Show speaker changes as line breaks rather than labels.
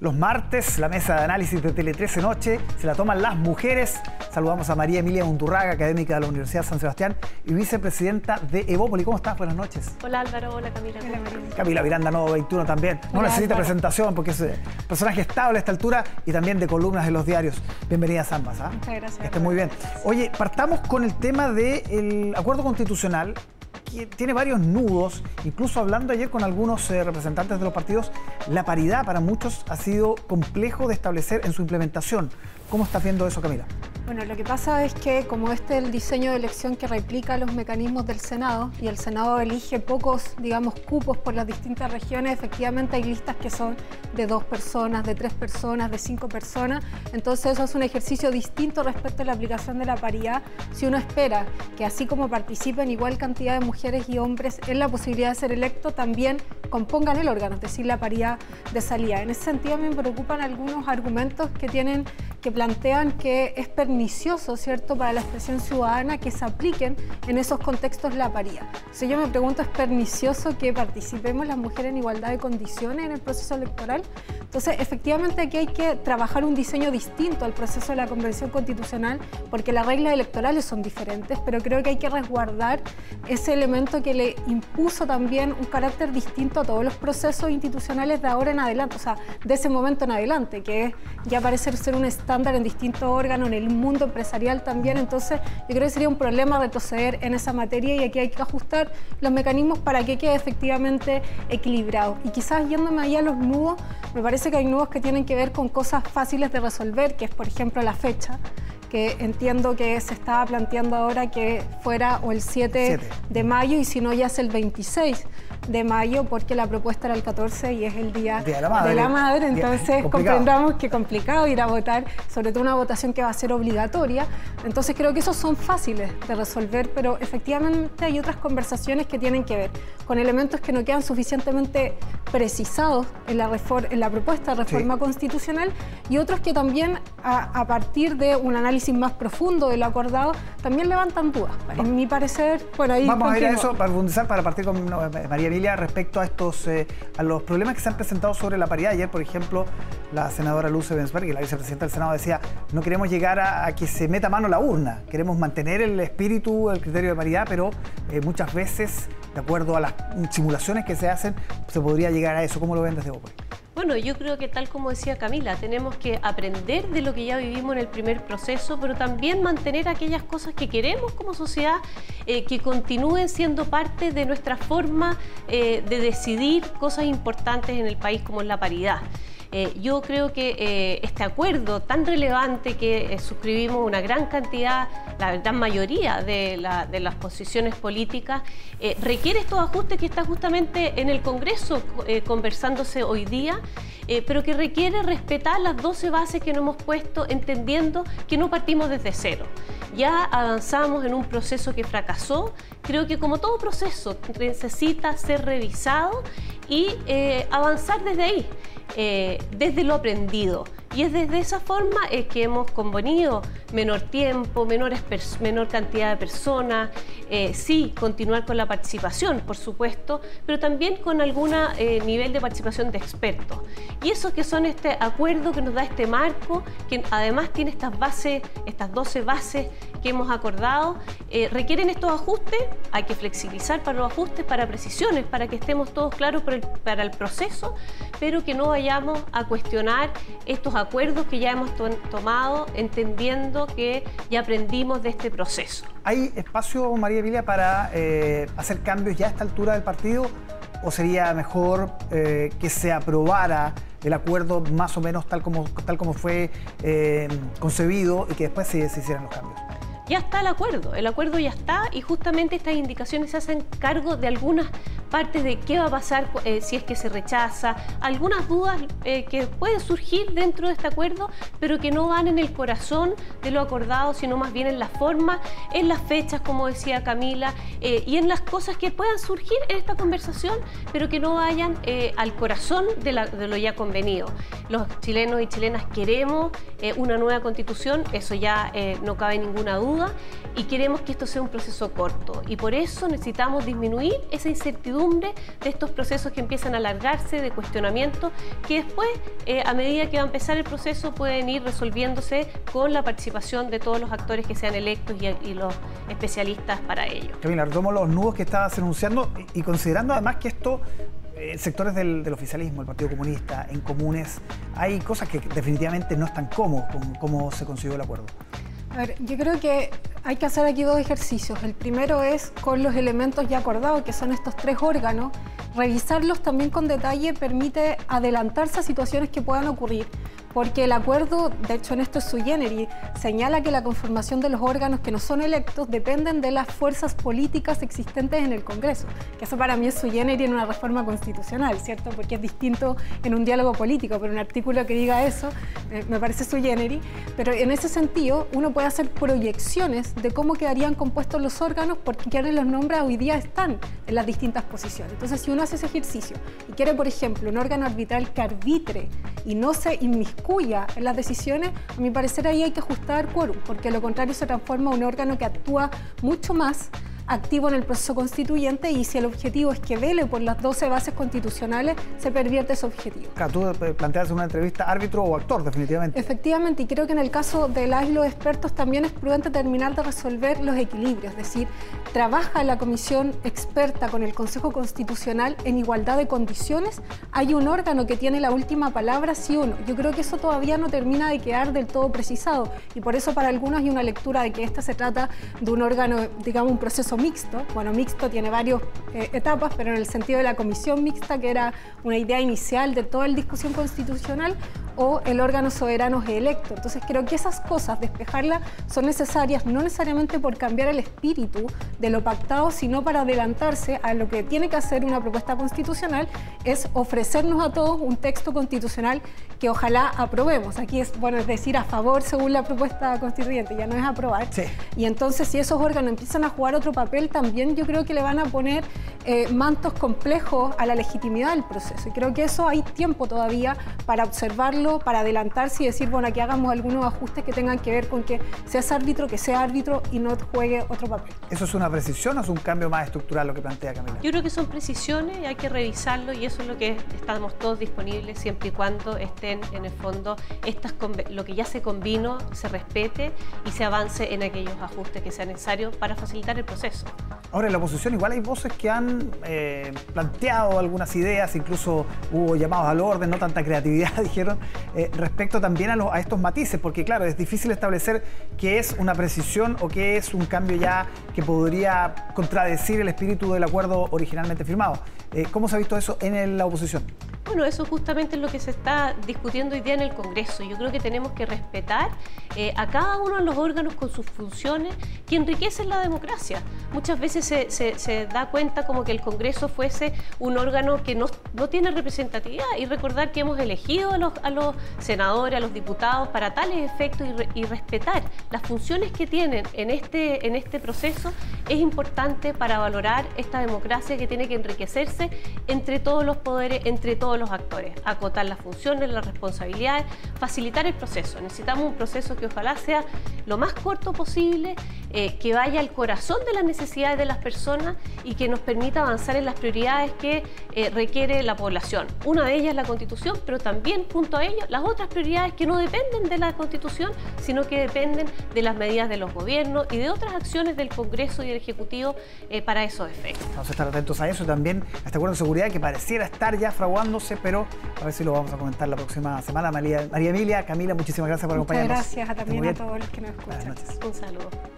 Los martes, la mesa de análisis de Tele 13 Noche se la toman las mujeres. Saludamos a María Emilia Unturraga, académica de la Universidad San Sebastián y vicepresidenta de Evópoli. ¿Cómo estás? Buenas noches.
Hola Álvaro, hola Camila. Hola,
Camila Miranda, Novo 21 también. No necesita presentación porque es eh, personaje estable a esta altura y también de columnas de los diarios. Bienvenidas ambas.
¿ah? Muchas gracias. Que
estén muy bien. Oye, partamos con el tema del acuerdo constitucional tiene varios nudos, incluso hablando ayer con algunos eh, representantes de los partidos, la paridad para muchos ha sido complejo de establecer en su implementación. ¿Cómo estás viendo eso, Camila?
Bueno, lo que pasa es que como este es el diseño de elección que replica los mecanismos del Senado y el Senado elige pocos, digamos, cupos por las distintas regiones, efectivamente hay listas que son de dos personas, de tres personas, de cinco personas, entonces eso es un ejercicio distinto respecto a la aplicación de la paridad si uno espera que así como participen igual cantidad de mujeres y hombres en la posibilidad de ser electo, también compongan el órgano, es decir, la paridad de salida. En ese sentido me preocupan algunos argumentos que tienen que plantean que es pernicioso, ¿cierto?, para la expresión ciudadana que se apliquen en esos contextos la paridad. Si yo me pregunto, ¿es pernicioso que participemos las mujeres en igualdad de condiciones en el proceso electoral? Entonces, efectivamente aquí hay que trabajar un diseño distinto al proceso de la convención constitucional, porque las reglas electorales son diferentes, pero creo que hay que resguardar ese elemento que le impuso también un carácter distinto a todos los procesos institucionales de ahora en adelante, o sea, de ese momento en adelante, que ya parece ser un estado en distintos órganos, en el mundo empresarial también. Entonces, yo creo que sería un problema retroceder en esa materia y aquí hay que ajustar los mecanismos para que quede efectivamente equilibrado. Y quizás yéndome allá a los nudos, me parece que hay nudos que tienen que ver con cosas fáciles de resolver, que es, por ejemplo, la fecha que entiendo que se estaba planteando ahora que fuera o el 7, de mayo y si no ya es el 26 de mayo porque la propuesta era el 14 y es el día,
de, la
madre. entonces comprendamos que complicado ir a votar, sobre todo una votación que va a ser obligatoria. Entonces creo que esos son fáciles de resolver, pero efectivamente hay otras conversaciones que tienen que ver con elementos que no quedan suficientemente precisados en la, en la propuesta de reforma constitucional y otros que también a, partir de un análisis más profundo de lo acordado también levantan dudas. En mi parecer, por ahí...
Vamos a ir a eso para profundizar, para partir con María respecto a estos eh, a los problemas que se han presentado sobre la paridad. Ayer, por ejemplo, la senadora Luce Bensberg, la vicepresidenta del Senado, decía, no queremos llegar a, que se meta mano la urna, queremos mantener el espíritu, el criterio de paridad, pero eh, muchas veces, de acuerdo a las simulaciones que se hacen, se podría llegar a eso. ¿Cómo lo ven desde Opel?
Bueno, yo creo que tal como decía Camila, tenemos que aprender de lo que ya vivimos en el primer proceso, pero también mantener aquellas cosas que queremos como sociedad, eh, que continúen siendo parte de nuestra forma eh, de decidir cosas importantes en el país como es la paridad. Eh, yo creo que eh, este acuerdo tan relevante que eh, suscribimos una gran cantidad, la gran mayoría de, las posiciones políticas, requiere estos ajustes que está justamente en el Congreso conversándose hoy día, pero que requiere respetar las 12 bases que nos hemos puesto, entendiendo que no partimos desde cero. Ya avanzamos en un proceso que fracasó, creo que como todo proceso necesita ser revisado y avanzar desde ahí. Eh, desde lo aprendido. Y es desde esa forma es que hemos convenido menor tiempo, menores menor cantidad de personas, eh, sí, continuar con la participación, por supuesto, pero también con algún eh, nivel de participación de expertos. Y eso que son este acuerdo que nos da este marco, que además tiene estas bases, estas 12 bases que hemos acordado, eh, requieren estos ajustes, hay que flexibilizar para los ajustes, para precisiones, para que estemos todos claros para el, para el proceso, pero que no vayamos a cuestionar estos acuerdos acuerdos que ya hemos tomado, entendiendo que ya aprendimos de este proceso.
¿Hay espacio, María Emilia, para eh, hacer cambios ya a esta altura del partido? ¿O sería mejor eh, que se aprobara el acuerdo más o menos tal como, tal como fue eh, concebido y que después se, se hicieran los cambios?
ya está el acuerdo, el acuerdo ya está y justamente estas indicaciones se hacen cargo de algunas partes de qué va a pasar eh, si es que se rechaza, algunas dudas eh, que pueden surgir dentro de este acuerdo, pero que no van en el corazón de lo acordado, sino más bien en la forma, en las fechas, como decía Camila, eh, y en las cosas que puedan surgir en esta conversación, pero que no vayan al corazón de, de lo ya convenido. Los chilenos y chilenas queremos eh, una nueva constitución, eso ya eh, no cabe ninguna duda, y queremos que esto sea un proceso corto. Y por eso necesitamos disminuir esa incertidumbre de estos procesos que empiezan a alargarse, de cuestionamiento, que después, eh, a medida que va a empezar el proceso, pueden ir resolviéndose con la participación de todos los actores que sean electos y, los especialistas para ello.
Camila, retomo los nudos que estabas enunciando y considerando además que esto en sectores del, oficialismo, el Partido Comunista, en comunes, hay cosas que definitivamente no están cómodos con cómo se consiguió el acuerdo.
A ver, yo creo que hay que hacer aquí dos ejercicios. El primero es con los elementos ya acordados, que son estos tres órganos. Revisarlos también con detalle permite adelantarse a situaciones que puedan ocurrir porque el acuerdo, de hecho en esto es su generis, señala que la conformación de los órganos que no son electos dependen de las fuerzas políticas existentes en el Congreso, que eso para mí es su generis en una reforma constitucional, ¿cierto? Porque es distinto en un diálogo político, pero un artículo que diga eso eh, me parece su generis, pero en ese sentido uno puede hacer proyecciones de cómo quedarían compuestos los órganos porque quienes los nombra hoy día están en las distintas posiciones. Entonces, si uno hace ese ejercicio y quiere, por ejemplo, un órgano arbitral que arbitre y no se inmiscuye cuya en las decisiones, a mi parecer ahí hay que ajustar quórum, porque lo contrario se transforma en un órgano que actúa mucho más activo en el proceso constituyente y si el objetivo es que vele por las 12 bases constitucionales, se pervierte ese objetivo.
Claro, tú planteas en una entrevista árbitro o actor, definitivamente.
Efectivamente, y creo que en el caso de las y los expertos también es prudente terminar de resolver los equilibrios, es decir, trabaja la comisión experta con el Consejo Constitucional en igualdad de condiciones, hay un órgano que tiene la última palabra, sí o no. Yo creo que eso todavía no termina de quedar del todo precisado y por eso para algunos hay una lectura de que esta se trata de un órgano, digamos, un proceso mixto. Bueno, mixto tiene varias eh, etapas, pero en el sentido de la comisión mixta, que era una idea inicial de toda la discusión constitucional, o el órgano soberano es electo. Entonces creo que esas cosas, despejarlas, son necesarias no necesariamente por cambiar el espíritu de lo pactado, sino para adelantarse a lo que tiene que hacer una propuesta constitucional, es ofrecernos a todos un texto constitucional que ojalá aprobemos. Aquí es, bueno, es decir, a favor según la propuesta constituyente, ya no es aprobar. Y entonces si esos órganos empiezan a jugar otro papel, también yo creo que le van a poner eh, mantos complejos a la legitimidad del proceso. Y creo que eso hay tiempo todavía para observarlo para adelantarse y decir, bueno, aquí hagamos algunos ajustes que tengan que ver con que seas árbitro, que sea árbitro y no juegue otro papel.
¿Eso es una precisión o es un cambio más estructural lo que plantea Camila?
Yo creo que son precisiones y hay que revisarlo y eso es lo que estamos todos disponibles siempre y cuando estén en el fondo estas, lo que ya se convino, se respete y se avance en aquellos ajustes que sean necesarios para facilitar el proceso.
Ahora, en la oposición igual hay voces que han eh, planteado algunas ideas, incluso hubo llamados al orden, no tanta creatividad, dijeron, eh, respecto también a, estos matices, porque claro, es difícil establecer qué es una precisión o qué es un cambio ya que podría contradecir el espíritu del acuerdo originalmente firmado. Eh, ¿Cómo se ha visto eso en la oposición?
Bueno, eso justamente es lo que se está discutiendo hoy día en el Congreso. Yo creo que tenemos que respetar a cada uno de los órganos con sus funciones que enriquecen la democracia. Muchas veces se, da cuenta como que el Congreso fuese un órgano que no, tiene representatividad y recordar que hemos elegido a los, a los senadores, a los diputados para tales efectos y, respetar las funciones que tienen en este, en este proceso es importante para valorar esta democracia que tiene que enriquecerse entre todos los poderes, entre todos los actores, acotar las funciones, las responsabilidades, facilitar el proceso. Necesitamos un proceso que ojalá sea lo más corto posible, eh, que vaya al corazón de las necesidades de las personas y que nos permita avanzar en las prioridades que eh, requiere la población. Una de ellas es la Constitución, pero también junto a ello las otras prioridades que no dependen de la Constitución, sino que dependen de las medidas de los gobiernos y de otras acciones del Congreso y del Ejecutivo eh, para esos efectos.
Vamos a estar atentos a eso y también a este acuerdo de seguridad que pareciera estar ya fraguándose pero a ver si lo vamos a comentar la próxima semana. María, María Emilia, Camila, muchísimas gracias por acompañarnos.
Gracias a también a todos los que nos escuchan.
Un saludo.